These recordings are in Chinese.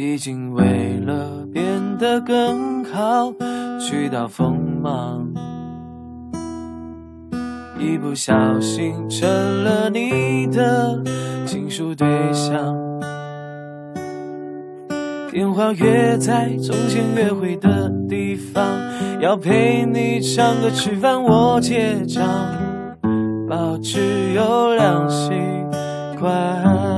已经为了变得更好，去到锋芒，一不小心成了你的倾诉对象。电话约在从前约会的地方，要陪你唱歌吃饭，我结账，保持优良习惯。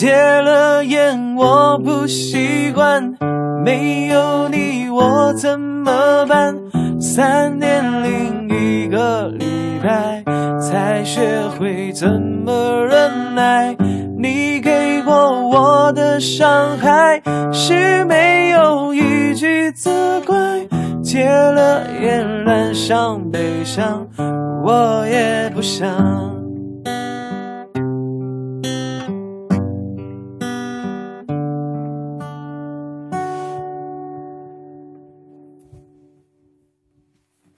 戒了烟，我不习惯，没有你我怎么办？三年零一个礼拜，才学会怎么忍耐。你给过我的伤害，是没有一句责怪。戒了烟，染上悲伤，我也不想。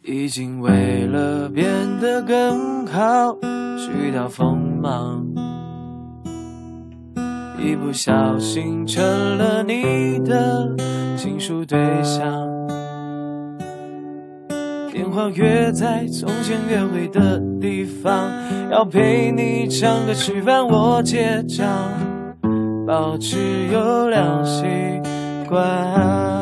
已经为了变得更好，去掉锋芒，一不小心成了你的倾诉对象。电话约在从前约会的地方，要陪你唱歌吃饭，我结账，保持优良习惯。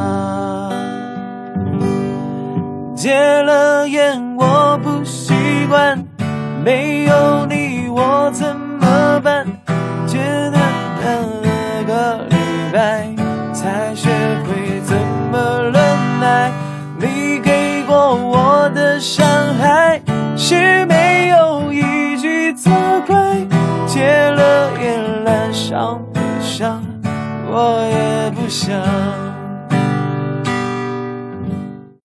戒了烟，我不习惯，没有你我怎么办？戒了那个礼拜，才学会怎么忍耐。你给过我的伤害，是没有一句责怪。戒了烟，染上悲伤，我也不想。